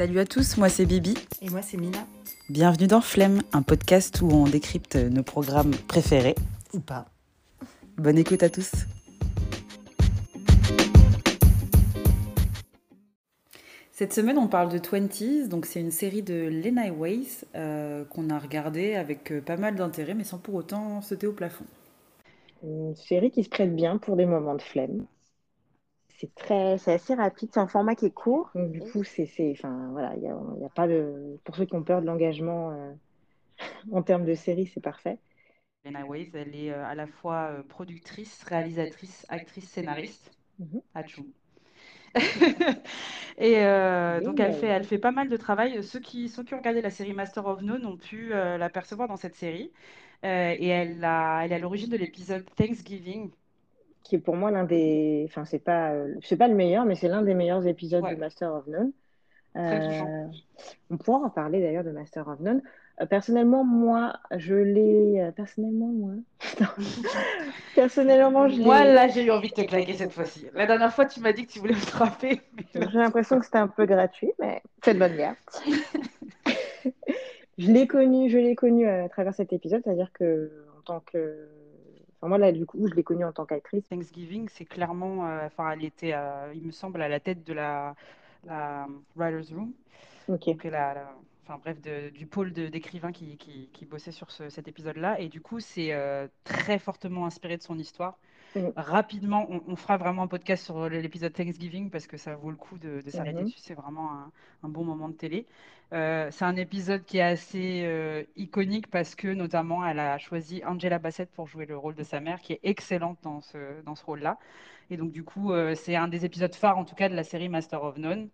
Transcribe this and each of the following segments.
Salut à tous, moi c'est Bibi. Et moi c'est Mina. Bienvenue dans Flemme, un podcast où on décrypte nos programmes préférés. Ou pas. Bonne écoute à tous. Cette semaine, on parle de Twenties, donc c'est une série de Lena Ways euh, qu'on a regardée avec euh, pas mal d'intérêt, mais sans pour autant sauter au plafond. Une série qui se prête bien pour des moments de flemme. C'est très, c'est assez rapide, c'est un format qui est court, donc du coup, c'est, c'est, enfin voilà, il y a, y a pas de, pour ceux qui ont peur de l'engagement euh, en termes de série, c'est parfait. Lena Ways, elle est euh, à la fois euh, productrice, réalisatrice, actrice, scénariste. Mhm. Achou. Et euh, Oui, donc elle fait, elle fait pas mal de travail. Ceux qui, ceux qui ont regardé la série Master of None ont pu euh, l'apercevoir dans cette série. Euh, et elle, a, elle est à l'origine de l'épisode Thanksgiving. Qui est pour moi l'un des, enfin c'est pas, euh, c'est pas le meilleur, mais c'est l'un des meilleurs épisodes Ouais. de Master of None. Euh, on pourra en parler d'ailleurs de Master of None. Euh, personnellement, moi, je l'ai, personnellement, moi, personnellement, je Moi, là, j'ai eu envie de te claquer cette fois-ci. La dernière fois, tu m'as dit que tu voulais me frapper. là- J'ai l'impression que c'était un peu gratuit, mais c'est de bonne guerre. Je l'ai connu, je l'ai connu à travers cet épisode, c'est-à-dire que en tant que, enfin moi là du coup, je l'ai connu en tant qu'actrice. Thanksgiving, c'est clairement, euh, enfin, elle était, euh, il me semble, à la tête de la, la writers' room. Ok. donc la, la- enfin bref, de- du pôle d'écrivains qui, qui, qui bossait sur ce- cet épisode-là. Et du coup, c'est euh, très fortement inspiré de son histoire. Mhm. Rapidement, on, on fera vraiment un podcast sur l'épisode Thanksgiving parce que ça vaut le coup de, de s'arrêter Mhm. dessus. C'est vraiment un, un bon moment de télé. Euh, c'est un épisode qui est assez euh, iconique parce que notamment, elle a choisi Angela Bassett pour jouer le rôle de sa mère, qui est excellente dans ce, dans ce rôle-là. Et donc, du coup, euh, c'est un des épisodes phares, en tout cas, de la série Master of None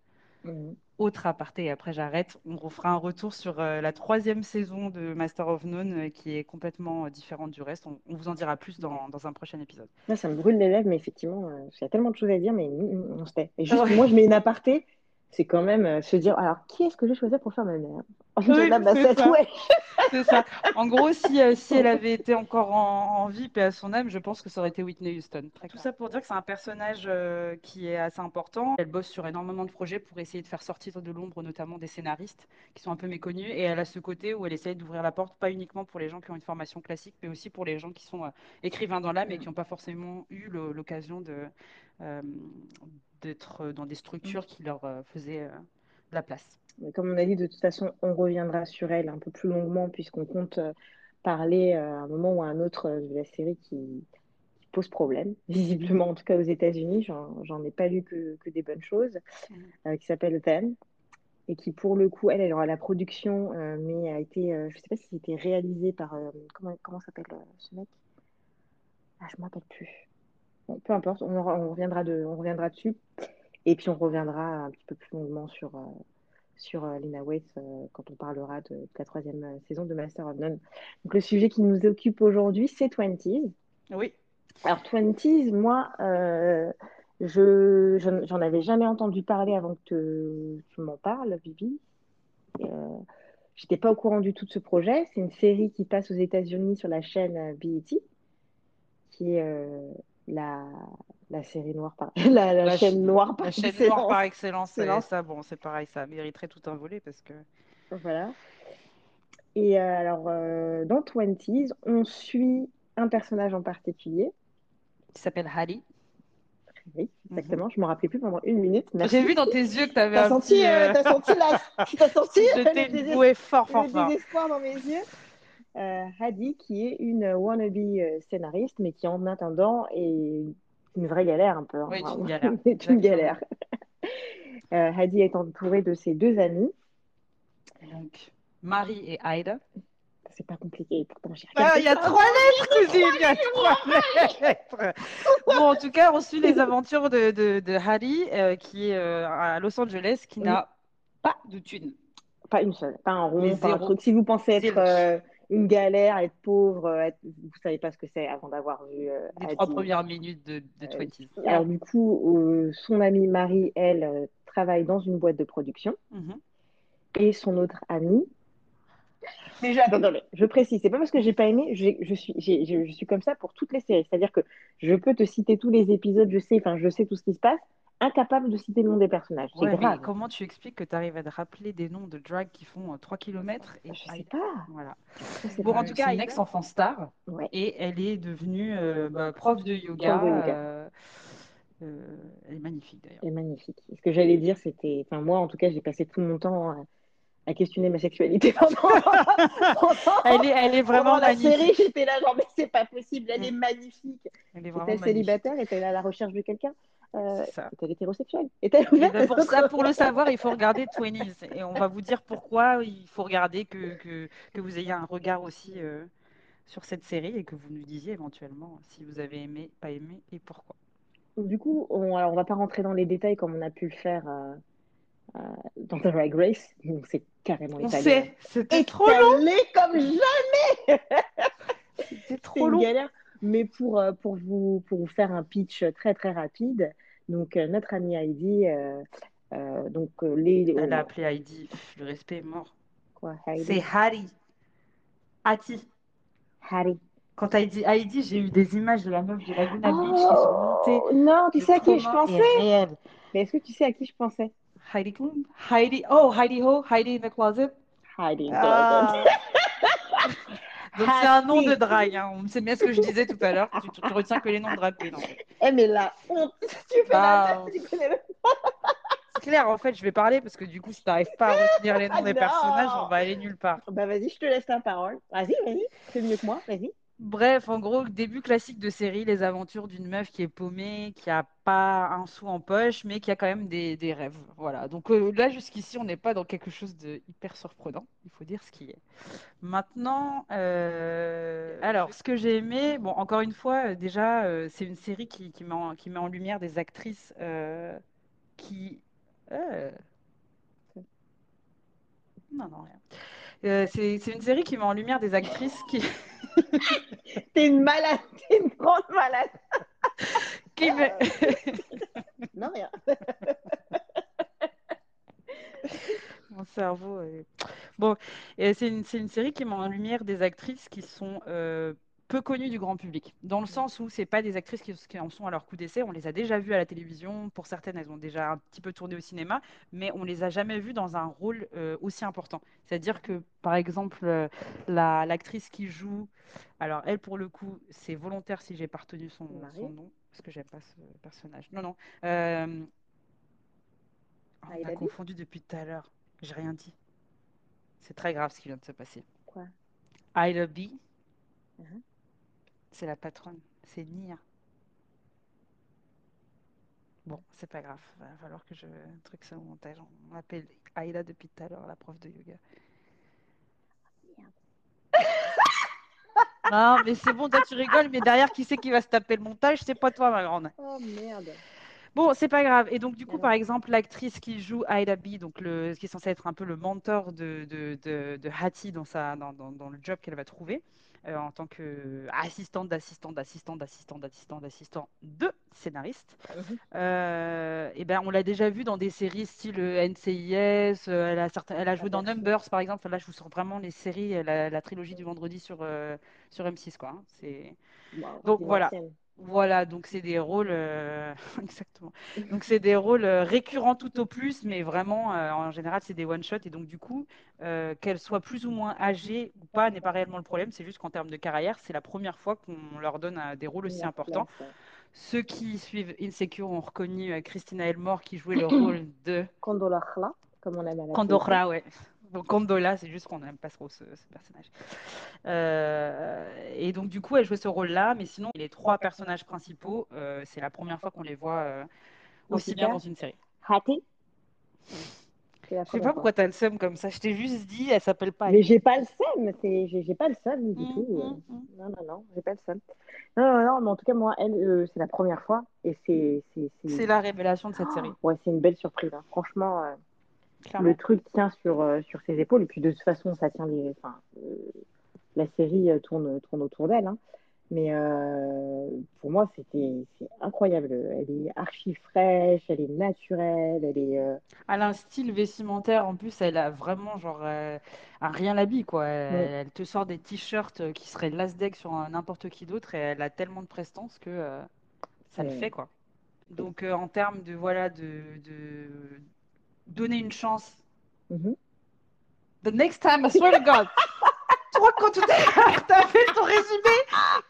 Autre aparté, et après j'arrête. On refera un retour sur euh, la troisième saison de Master of None euh, qui est complètement euh, différente du reste. On, on vous en dira plus dans, dans un prochain épisode. Là, ça me brûle les lèvres, mais effectivement, il y a tellement de choses à dire, mais on se tait. Et juste, Ouais. moi, je mets une aparté, c'est quand même euh, se dire, alors qui est-ce que je choisir pour faire ma mère? Angela c'est ça. ouais. C'est ça. En gros, si, euh, si elle avait été encore en, en vie, paix à son âme, je pense que ça aurait été Whitney Houston. Tout ça pour dire que c'est un personnage euh, qui est assez important. Elle bosse sur énormément de projets pour essayer de faire sortir de l'ombre notamment des scénaristes qui sont un peu méconnus. Et elle a ce côté où elle essaye d'ouvrir la porte, pas uniquement pour les gens qui ont une formation classique, mais aussi pour les gens qui sont euh, écrivains dans l'âme et qui n'ont pas forcément eu l'occasion de, euh, d'être dans des structures qui leur euh, faisaient euh, de la place. Mais Comme on a dit, de toute façon, on reviendra sur elle un peu plus longuement, puisqu'on compte euh, parler euh, à un moment ou à un autre euh, de la série qui, qui pose problème, visiblement, en tout cas aux États-Unis. J'en, ai pas lu que, que des bonnes choses, euh, qui s'appelle Them, et qui, pour le coup, elle, elle aura la production, euh, mais a été, euh, je sais pas si c'était réalisé par, euh, comment, comment s'appelle euh, ce mec? Ah, je ne me rappelle plus. Peu importe, on, reviendra de, on reviendra dessus. Et puis on reviendra un petit peu plus longuement sur, euh, sur euh, Lena Waithe euh, quand on parlera de, de la troisième euh, saison de Master of None. Donc le sujet qui nous occupe aujourd'hui, c'est Twenties. Oui. Alors Twenties, moi, je j'en avais jamais entendu parler avant que te- tu m'en parles, Bibi. J'étais pas au courant du tout de ce projet. C'est une série qui passe aux États-Unis sur la chaîne BET, qui est euh, la, la série noire par la, la La chaîne ch- noire par La chaîne excellence. noire par excellence, Excellence. ça, bon, c'est pareil, ça mériterait tout un volet parce que. Voilà. Et euh, alors, euh, dans Twenties, on suit un personnage en particulier. Qui s'appelle Harry. Oui, exactement. Je me rappelais plus pendant une minute. J'ai vu dans tes yeux que tu avais T'as un senti, petit. euh, euh, t'as senti la, t'as senti Je le boué fort, fort, le fort. désespoir dans mes yeux. Euh, Hadi, qui est une wannabe euh, scénariste, mais qui en attendant est une vraie galère un peu. hein. Oui, Vraiment. une galère. C'est une galère. Euh, Hadi est entourée de ses deux amis. Donc, Marie et Aida. C'est pas compliqué, pourtant j'ai Ah, il y a trois lettres, cousine, il y a trois lettres. Bon, en tout cas, on suit les aventures de, de, de Harry, euh, qui est euh, à Los Angeles, qui Oui. n'a pas de thunes. Pas une seule, pas un rond, pas un truc. Si vous pensez être euh, une galère, être pauvre, euh, être- vous savez pas ce que c'est avant d'avoir vu euh, Les trois premières minutes de, de Euh, 20. Alors du coup, euh, son amie Marie, elle, euh, travaille dans une boîte de production. Mhm. Et son autre amie... Déjà, attends, attends, je précise, c'est pas parce que j'ai pas aimé, j'ai- je suis, j'ai- je, je suis comme ça pour toutes les séries. C'est-à-dire que je peux te citer tous les épisodes, je sais, enfin, je sais tout ce qui se passe. Incapable de citer le nom des personnages. C'est Ouais, grave. comment tu expliques que tu arrives à te rappeler des noms de drag qui font euh, 3 km et Je sais pas. voilà. Sais Bon, pas. en tout cas, une ex-enfant star Ouais. et elle est devenue euh, bah, prof de yoga. Prof de yoga. euh, euh, elle est magnifique d'ailleurs. C'est magnifique. Ce que j'allais dire, c'était. Enfin, moi, en tout cas, j'ai passé tout mon temps à, à questionner ma sexualité pendant. pendant- Elle est, elle est vraiment pendant la magnifique. série, j'étais là, genre, mais c'est pas possible, elle est magnifique. Elle est vraiment Est-elle magnifique. célibataire Est-elle à la recherche de quelqu'un Euh, C'est. Est-elle hétérosexuelle Est-elle ouverte ben, pour ça, pour le savoir, il faut regarder 20s. Et on va vous dire pourquoi il faut regarder que, que, que vous ayez un regard aussi euh, sur cette série et que vous nous disiez éventuellement si vous avez aimé, pas aimé et pourquoi. Du coup, on, on va pas rentrer dans les détails comme on a pu le faire euh, euh, dans The Drag Race. On s'est carrément On étalé. c'était trop long. Comme jamais C'était C'est trop une long. galère. Mais pour, euh, pour, vous, pour vous faire un pitch très très rapide, donc euh, notre amie Heidi, euh, donc les. Elle a oh, appelé Heidi. Le respect est mort. quoi, Heidi? C'est Harry. Hati. Harry. Quand dit Heidi, j'ai eu des images de la meuf de Laguna Beach qui sont montées. Oh, non, tu sais à qui je pensais? est. Mais est-ce que tu sais à qui je pensais? Heidi Klum? Heidi. Oh, Heidi Ho, Heidi in the closet. Heidi. Ah. Donc c'est un nom de drague. Hein. On sait bien ce que je disais tout à l'heure. Tu, tu retiens que les noms de drag queen. en fait. Eh, mais la honte Tu fais Bah, la tu connais le- C'est clair, en fait, je vais parler parce que du coup, si t'arrives pas à retenir les noms des Non. personnages, on va aller nulle part. Bah, vas-y, je te laisse la parole. Vas-y, vas-y. C'est mieux que moi, vas-y. Bref, en gros, début classique de série, les aventures d'une meuf qui est paumée, qui a pas un sou en poche, mais qui a quand même des, des rêves. Voilà. Donc euh, là, jusqu'ici, on n'est pas dans quelque chose de hyper surprenant. Il faut dire ce qui est. Maintenant, euh, alors, ce que j'ai aimé, bon, encore une fois, euh, déjà, c'est une série qui, qui met en, qui met en lumière des actrices qui. Non, non, rien. Euh, c'est une série qui met en lumière des actrices qui, T'es une malade, t'es une grande malade. qui me- Non, rien. Mon cerveau. est- Bon, et c'est une, c'est une série qui met en lumière des actrices qui sont euh, peu connues du grand public, dans le sens où c'est pas des actrices qui, qui en sont à leur coup d'essai. On les a déjà vues à la télévision. Pour certaines, elles ont déjà un petit peu tourné au cinéma, mais on les a jamais vues dans un rôle euh, aussi important. C'est-à-dire que, par exemple, euh, la, l'actrice qui joue, alors elle pour le coup, c'est volontaire si j'ai pas retenu son, nom, parce que j'aime pas ce personnage. Non, non. euh, on a confondu depuis tout à l'heure. J'ai rien dit. C'est très grave ce qui vient de se passer. Quoi? Ida B, Mhm. C'est la patronne. C'est Nia. Bon, c'est pas grave. Va falloir que je truc ça au montage. On m'appelle Aïda depuis tout à l'heure, la prof de yoga. Non, mais c'est bon, toi tu rigoles, mais derrière, qui c'est qui va se taper le montage? C'est pas toi, ma grande. Oh merde. Bon, c'est pas grave. Et donc, du coup, Alors par exemple, l'actrice qui joue Ida B, donc le, qui est censée être un peu le mentor de, de, de, de Hattie dans, sa, dans, dans, dans le job qu'elle va trouver, euh, en tant qu'assistante d'assistante d'assistante d'assistante d'assistante d'assistant de scénariste, Mhm. euh, et ben, on l'a déjà vu dans des séries style euh, NCIS, elle, a certain- elle a joué dans Aperçu. Numbers, par exemple. Là, je vous sors vraiment les séries, la, la trilogie du vendredi sur, euh, sur M6, quoi. hein. C'est... Wow, Donc, voilà. Voilà, donc c'est des rôles, euh, exactement. Donc c'est des rôles euh, récurrents tout au plus, mais vraiment, euh, en général, c'est des one-shots. Et donc du coup, euh, qu'elles soient plus ou moins âgées ou pas n'est pas réellement le problème. C'est juste qu'en termes de carrière, c'est la première fois qu'on leur donne des rôles aussi importants. Ceux qui suivent Insecure ont reconnu Christina Elmore qui jouait le rôle de Condola comme on aime à la Condora, ouais. Bon, Condola, c'est juste qu'on n'aime pas trop ce, ce personnage. Euh, et donc, du coup, elle jouait ce rôle-là, mais sinon, les trois personnages principaux, euh, c'est la première fois qu'on les voit euh, aussi bien dans une série. La Je sais pas pourquoi t'as le seum comme ça. Je t'ai juste dit, elle s'appelle pas. Mais j'ai pas le seum, c'est- j'ai pas le seum du Hum, tout. hum. Non, non, non, j'ai pas le seum. Non, non, non, mais en tout cas, moi, elle, euh, c'est la première fois et c'est. c'est- c'est- C'est la révélation de cette série, Ouais, c'est une belle surprise. hein. Franchement, euh, clairement. le truc tient sur, euh, sur ses épaules et puis de toute façon, ça tient. Enfin, euh, la série euh, tourne, tourne autour d'elle. hein. Mais euh, pour moi, c'était c'est incroyable. Elle est archi fraîche, elle est naturelle, elle est. Elle a un style vestimentaire, en plus, elle a vraiment genre un rien l'habille, quoi. Elle, Ouais. elle te sort des t-shirts qui seraient l'asdec sur n'importe qui d'autre et elle a tellement de prestance que ça le fait, quoi. Donc, euh, en termes de, voilà, de, de donner une chance. Mhm. The next time, I swear to God. Toi, quand tout à l'heure, t'as fait ton résumé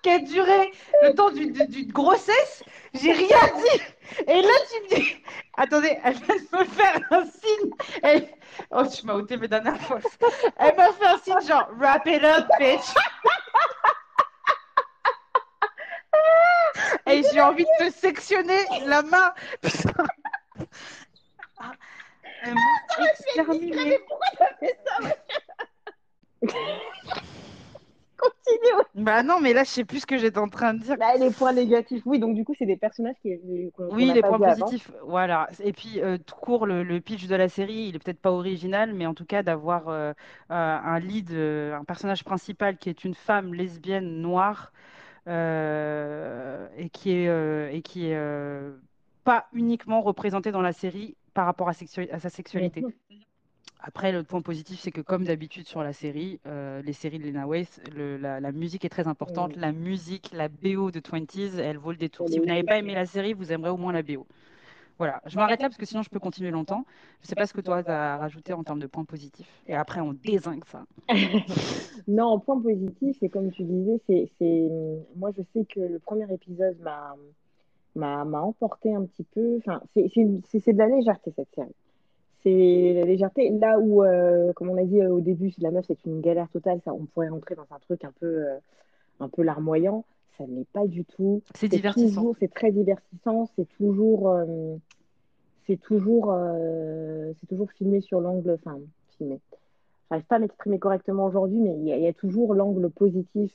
qui a duré le temps d'une grossesse, j'ai rien dit. Et là, tu me dis. Attendez, elle vient de me faire un signe. Elle- Oh, tu m'as ôté mes dernières forces. Elle m'a fait un signe genre, wrap it up, bitch. Et j'ai envie de te sectionner la main. Putain. Ah, exterminé. Continue. Bah non, mais là, je sais plus ce que j'étais en train de dire. Là, les points négatifs. Oui, donc du coup, c'est des personnages qui. qu'on- qu'on Oui, n'a les pas points avant. positifs, voilà. Et puis, euh, tout court, le, le pitch de la série, il est peut-être pas original, mais en tout cas, d'avoir euh, euh, un lead, euh, un personnage principal qui est une femme lesbienne noire euh, et qui est, euh, et qui est euh, pas uniquement représentée dans la série par rapport à, sexu- à sa sexualité. Après, le point positif, c'est que comme d'habitude sur la série, euh, les séries de Lena Waithe, le- la, la musique est très importante. Mm. La musique, la BO de 20s, elle vaut le détour. Si vous n'avez pas aimé la série, vous aimerez au moins la BO. Voilà, je m'arrête là parce que sinon je peux continuer longtemps. Je sais pas ce que toi tu as rajouté en termes de points positifs. Et après, on dézingue ça. Non, point positif, c'est comme tu disais, c'est, c'est, moi je sais que le premier épisode m'a, m'a, emporté un petit peu. Enfin, c'est, de la légèreté cette série. C'est la légèreté. Là où, euh, comme on a dit euh, au début, la meuf c'est une galère totale, ça, on pourrait rentrer dans un truc un peu, euh, un peu larmoyant. Ça ne l'est pas du tout. C'est divertissant. c'est très divertissant. C'est toujours, c'est toujours, c'est toujours filmé sur l'angle, enfin filmé. J'arrive pas à m'exprimer correctement aujourd'hui, mais il y, a, il y a toujours l'angle positif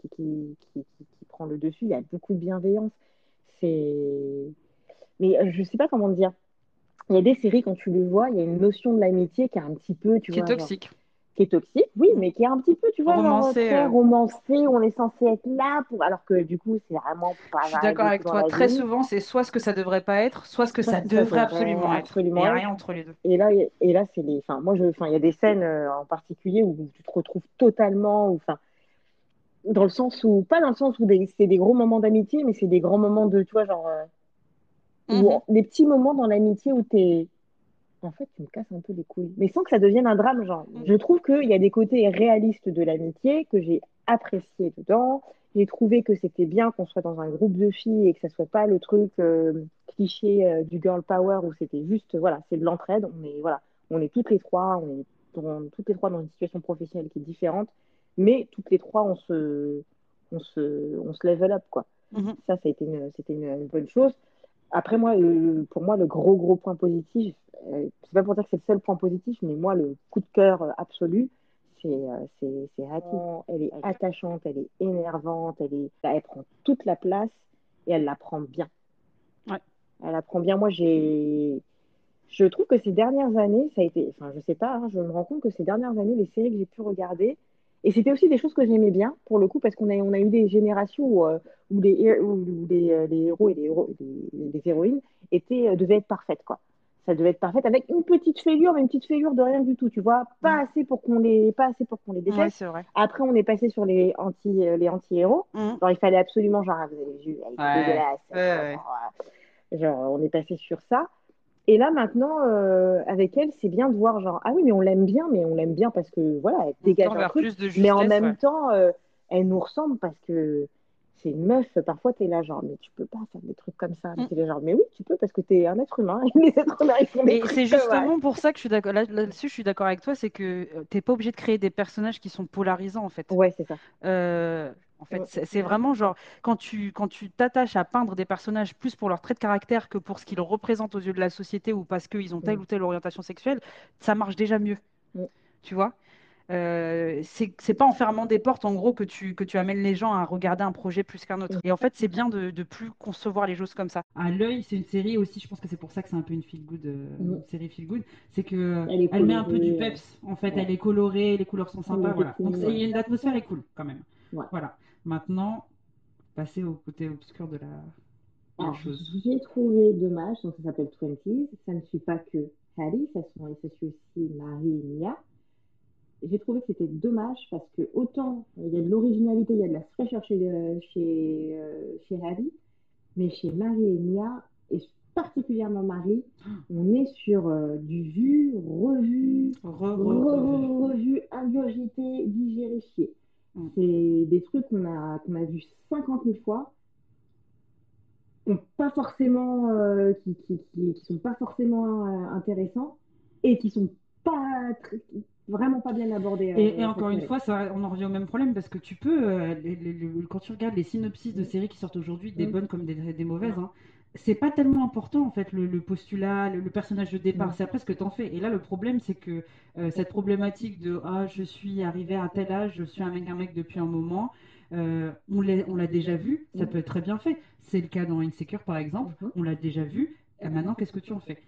qui, qui, qui, qui- qui prend le dessus. Il y a beaucoup de bienveillance. C'est, mais euh, je sais pas comment dire. Il y a des séries quand tu le vois, il y a une notion de l'amitié qui est un petit peu, tu Qui est genre, toxique. qui est toxique, oui, mais qui est un petit peu, tu vois, Romancé, euh. romancé, où on est censé être là pour, alors que du coup, c'est vraiment pas Je suis d'accord avec toi. Très vie. souvent, c'est soit ce que ça devrait pas être, soit ce que Soit ça devrait devrait absolument être. Il n'y a rien entre les deux. Et là, et là, c'est les, enfin, moi, je, enfin, il y a des scènes euh, en particulier où tu te retrouves totalement, enfin, dans le sens où, pas dans le sens où c'est des gros moments d'amitié, mais c'est des grands moments de, tu vois, genre, euh, Mhm. des petits moments dans l'amitié où t'es, en fait, tu me casses un peu les couilles, mais sans que ça devienne un drame, genre. Mhm. Je trouve qu'il y a des côtés réalistes de l'amitié que j'ai apprécié dedans. J'ai trouvé que c'était bien qu'on soit dans un groupe de filles et que ça soit pas le truc euh, cliché euh, du girl power où c'était juste, voilà, c'est de l'entraide. On est, voilà, on est toutes les trois, on est dans- toutes les trois dans une situation professionnelle qui est différente, mais toutes les trois, on se, on se, on se level up, quoi. Mhm. Ça, ça a été une, c'était une, une bonne chose. Après, moi, le- pour moi, le gros, gros point positif, euh, c'est pas pour dire que c'est le seul point positif, mais moi, le coup de cœur euh, absolu, c'est euh, c'est Hattie. Elle est attachante, elle est énervante, elle, est, elle prend toute la place et elle la prend bien. Ouais. Elle la prend bien. Moi, j'ai. Je trouve que ces dernières années, ça a été. Enfin, je sais pas, hein, je me rends compte que ces dernières années, les séries que j'ai pu regarder, et c'était aussi des choses que j'aimais bien, pour le coup, parce qu'on a, on a eu des générations où, euh, où les, où les, euh, les héros et les, héros- les, les héroïnes étaient, euh, devaient être parfaites, quoi. Ça devait être parfaite avec une petite fêlure, mais une petite fêlure de rien du tout, tu vois. Pas Mm. assez pour qu'on les, pas assez pour qu'on les. Ouais, vrai. Après, on est passé sur les anti, les anti-héros. Genre, il fallait absolument, genre, ah, vous avez vu, elle est Ouais. dégueulasse. Ouais, genre, on est passé sur ça. Et là, maintenant, euh, avec elle, c'est bien de voir, genre, ah oui, mais on l'aime bien, mais on l'aime bien parce que, voilà, elle On dégage un truc. plus de justesse. Mais en même ouais. temps, euh, elle nous ressemble parce que c'est une meuf. Parfois, t'es là, genre, mais tu peux pas faire des trucs comme ça. Mais Mm. t'es là, genre, mais oui, tu peux parce que t'es un être humain. Les êtres humains, ils font des Et trucs c'est justement pour ça que je suis d'accord. Là, là-dessus, je suis d'accord avec toi, c'est que euh, t'es pas obligé de créer des personnages qui sont polarisants en fait. Ouais, c'est ça. Euh, en fait, Ouais. c'est vraiment genre quand tu quand tu t'attaches à peindre des personnages plus pour leur trait de caractère que pour ce qu'ils représentent aux yeux de la société ou parce qu'ils ont telle ou telle orientation sexuelle, ça marche déjà mieux. Tu vois? Euh, c'est c'est pas en fermant des portes en gros que tu, que tu amènes les gens à regarder un projet plus qu'un autre. Et en fait, c'est bien de, de plus concevoir les choses comme ça. À l'œil, c'est une série aussi, je pense que c'est pour ça que c'est un peu une feel good, euh, une série feel good, c'est que Elle met un peu du peps. En fait, ouais. elle est colorée, les couleurs sont sympas, Ouais, voilà. Donc effectivement, c'est- il y a une atmosphère est cool quand même. Ouais. Voilà. Maintenant, passer au côté obscur de la, Alors, chose. j'ai trouvé dommage, donc ça s'appelle Twenties. Ça ne suit pas que Harry, ça, sont, ça suit aussi Marie et Mia. J'ai trouvé que c'était dommage parce que autant euh, il y a de l'originalité, il y a de la fraîcheur chez, euh, chez, euh, chez Harry, mais chez Marie et Mia, et particulièrement Marie, on est sur euh, du vu, revu, revu, ingurgité, digéré, chier. C'est des trucs qu'on a, qu'on a vus 50 000 fois, qui pas forcément, euh, qui, qui, qui, sont pas forcément euh, intéressants et qui sont pas vraiment pas bien abordés. Et, et encore une fois, ça, on en revient au même problème parce que tu peux, quand tu regardes les synopsis de séries qui sortent aujourd'hui, des bonnes comme des, des mauvaises, hein, c'est pas tellement important en fait le, postulat, le, personnage de départ, c'est après ce que tu en fais. Et là le problème c'est que euh, cette problématique de ah je suis arrivé à tel âge, je suis un mec un mec depuis un moment, euh, on l'a déjà vu, ça peut être très bien fait. C'est le cas dans Insecure par exemple, mhm. on l'a déjà vu. Et maintenant qu'est-ce que tu en fais?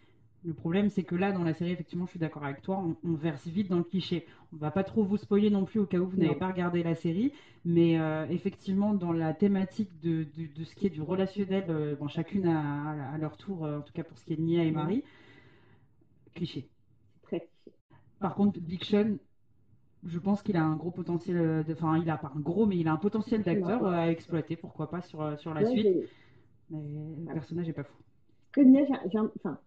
Le problème, c'est que là, dans la série, effectivement, je suis d'accord avec toi, on, verse vite dans le cliché. On va pas trop vous spoiler non plus au cas où vous n'avez pas regardé la série, mais euh, effectivement, dans la thématique de, ce qui est du relationnel, euh, bon, chacune à, leur tour, euh, en tout cas pour ce qui est de Nia et Marie, cliché. Très cliché. Par contre, Big Sean, je pense qu'il a un gros potentiel, enfin, il a pas un gros, mais il a un potentiel d'acteur à exploiter, pourquoi pas sur, sur la suite. Mais le personnage est pas fou. Nia, j'ai, enfin,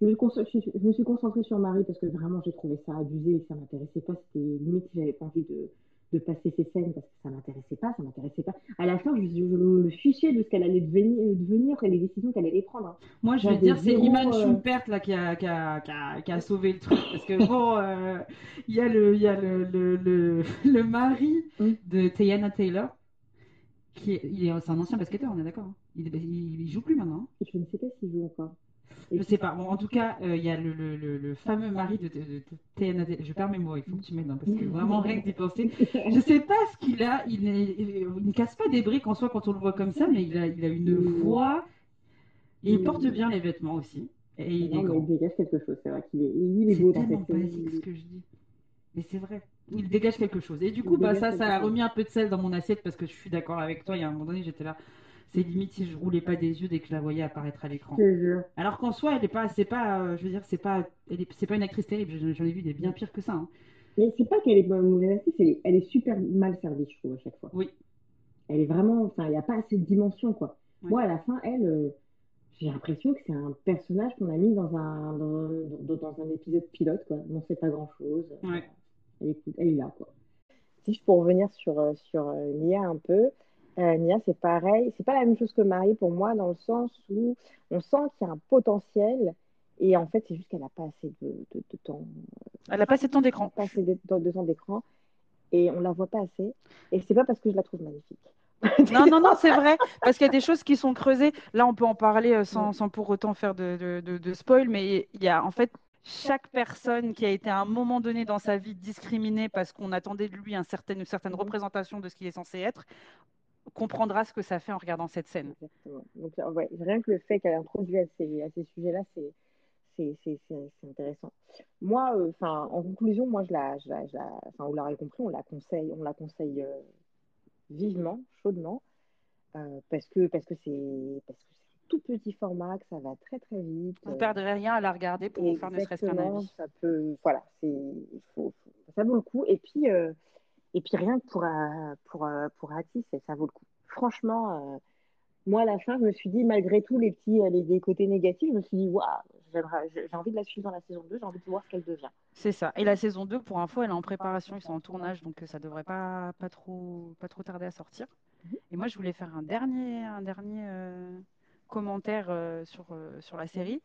je me, suis concentrée sur Marie parce que vraiment j'ai trouvé ça abusé et ça m'intéressait pas. C'était limite j'avais pas envie de, de, passer ces scènes parce que ça m'intéressait pas, ça m'intéressait pas. À la fin, je, me fichais de ce qu'elle allait devenir, devenir, et les décisions qu'elle allait prendre. Hein. Moi, je vais dire, c'est Iman euh... Schumpert là qui a, qui, a, qui, a, qui a, sauvé le truc parce que bon, euh, il y a le, y a le, le, le, le mari mm. de Tayana Taylor. Qui est, il est, c'est un ancien basketteur, on est d'accord. Hein. Il, il, il, joue plus maintenant. Hein. Je ne sais pas s'il joue encore. Je sais pas. Bon, en tout cas, euh, il y a le, le, le, fameux mari de, de, Je perds mes mots, il faut que tu m'aides, hein, parce que vraiment rien que d'y penser. Je sais pas ce qu'il a. Il, ne casse pas des briques en soi quand on le voit comme ça, mais il a, il a une voix. Et il porte bien les vêtements aussi. Et il, non, il dégage quelque chose, c'est vrai qu'il est, il est beau dans cette basique ce que je dis. Mais c'est vrai. Il dégage quelque chose. Et du coup, bah, ça, ça a remis un peu de sel dans mon assiette parce que je suis d'accord avec toi. Il y a un moment donné, j'étais là c'est limite si je roulais pas des yeux dès que je la voyais apparaître à l'écran. Alors qu'en soi, elle est pas, c'est pas, euh, je veux dire, c'est pas, c'est pas une actrice terrible. J'en ai vu des bien pires que ça. Hein. Mais c'est pas qu'elle est mauvaise actrice, elle est, super mal servie, je trouve à chaque fois. Oui. Elle est vraiment, enfin, il n'y a pas assez de dimension, quoi. Moi, à la fin, elle, euh, j'ai l'impression que c'est un personnage qu'on a mis dans un, dans, un épisode pilote, quoi. On ne sait pas grand chose. Elle, est, elle est là, quoi. Si pour revenir sur, euh, sur Nia un peu, euh, Nia, c'est pareil. C'est pas la même chose que Marie pour moi, dans le sens où on sent qu'il y a un potentiel. Et en fait, c'est juste qu'elle n'a pas assez de, temps. Elle n'a pas assez de temps d'écran. Pas assez de, temps d'écran. Et on la voit pas assez. Et c'est pas parce que je la trouve magnifique. non, non, non, c'est vrai. Parce qu'il y a des choses qui sont creusées. Là, on peut en parler euh, sans, sans pour autant faire de, de, spoil. Mais il y a en fait chaque personne qui a été à un moment donné dans sa vie discriminée parce qu'on attendait de lui un certain, une certaine représentation de ce qu'il est censé être, comprendra ce que ça fait en regardant cette scène. Exactement. Donc, rien que le fait qu'elle introduit à ces, à ces sujets-là, c'est c'est intéressant. Moi, euh, en conclusion, moi, je la, je la, je la vous l'aurez compris, on la conseille, on la conseille euh, vivement, chaudement, euh, parce que parce que c'est parce que c'est un tout petit format, que ça va très très vite. Vous ne perdrez rien à la regarder pour vous faire ne serait-ce qu'un avis. Ça peut, voilà, c'est, ça vaut le coup. Et puis et puis rien que pour, euh, pour, euh, pour Atis, ça vaut le coup. Franchement, euh, moi à la fin, je me suis dit, malgré tous les petits les, côtés négatifs, je me suis dit, waouh, j'ai envie de la suivre dans la saison 2, j'ai envie de voir ce qu'elle devient. C'est ça. Et la saison 2, pour info, elle est en préparation, ils sont en tournage, donc ça devrait pas, pas, trop, pas trop tarder à sortir. Mhm. Et moi, je voulais faire un dernier, un dernier commentaire sur, sur la série.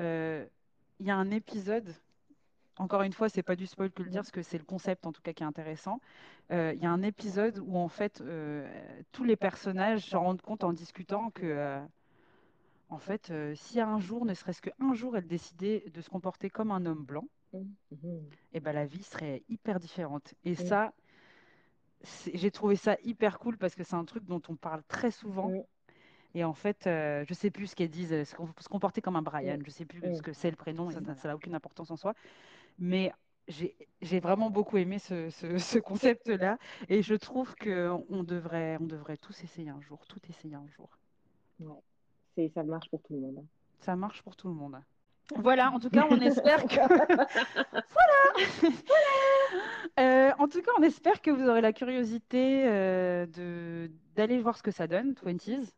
Il y a un épisode encore une fois, c'est pas du spoil que le dire, parce que c'est le concept en tout cas qui est intéressant. Euh, il y a un épisode où en fait euh, tous les personnages se rendent compte en discutant que euh, en fait, si un jour, ne serait-ce qu'un jour, elle décidait de se comporter comme un homme blanc, mmh. et eh ben la vie serait hyper différente. Et mmh. ça, j'ai trouvé ça hyper cool parce que c'est un truc dont on parle très souvent. Mmh. Et en fait, je sais plus ce qu'elles disent, se comporter comme un Brian, je sais plus ce que c'est le prénom, ça n'a aucune importance en soi. Mais j'ai vraiment beaucoup aimé ce, ce, concept-là et je trouve qu'on devrait, on devrait tous essayer un jour, tout essayer un jour. Ouais. Ça marche pour tout le monde. Ça marche pour tout le monde. Voilà, en tout cas, on espère que. voilà euh, En tout cas, on espère que vous aurez la curiosité euh, d'aller voir ce que ça donne, 20s.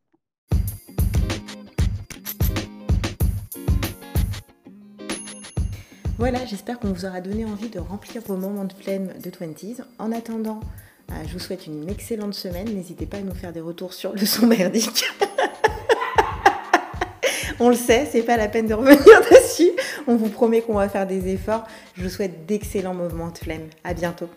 Voilà, j'espère qu'on vous aura donné envie de remplir vos moments de flemme de 20s. En attendant, euh, je vous souhaite une excellente semaine. N'hésitez pas à nous faire des retours sur le son merdique. On le sait, c'est pas la peine de revenir dessus. On vous promet qu'on va faire des efforts. Je vous souhaite d'excellents moments de flemme. À bientôt.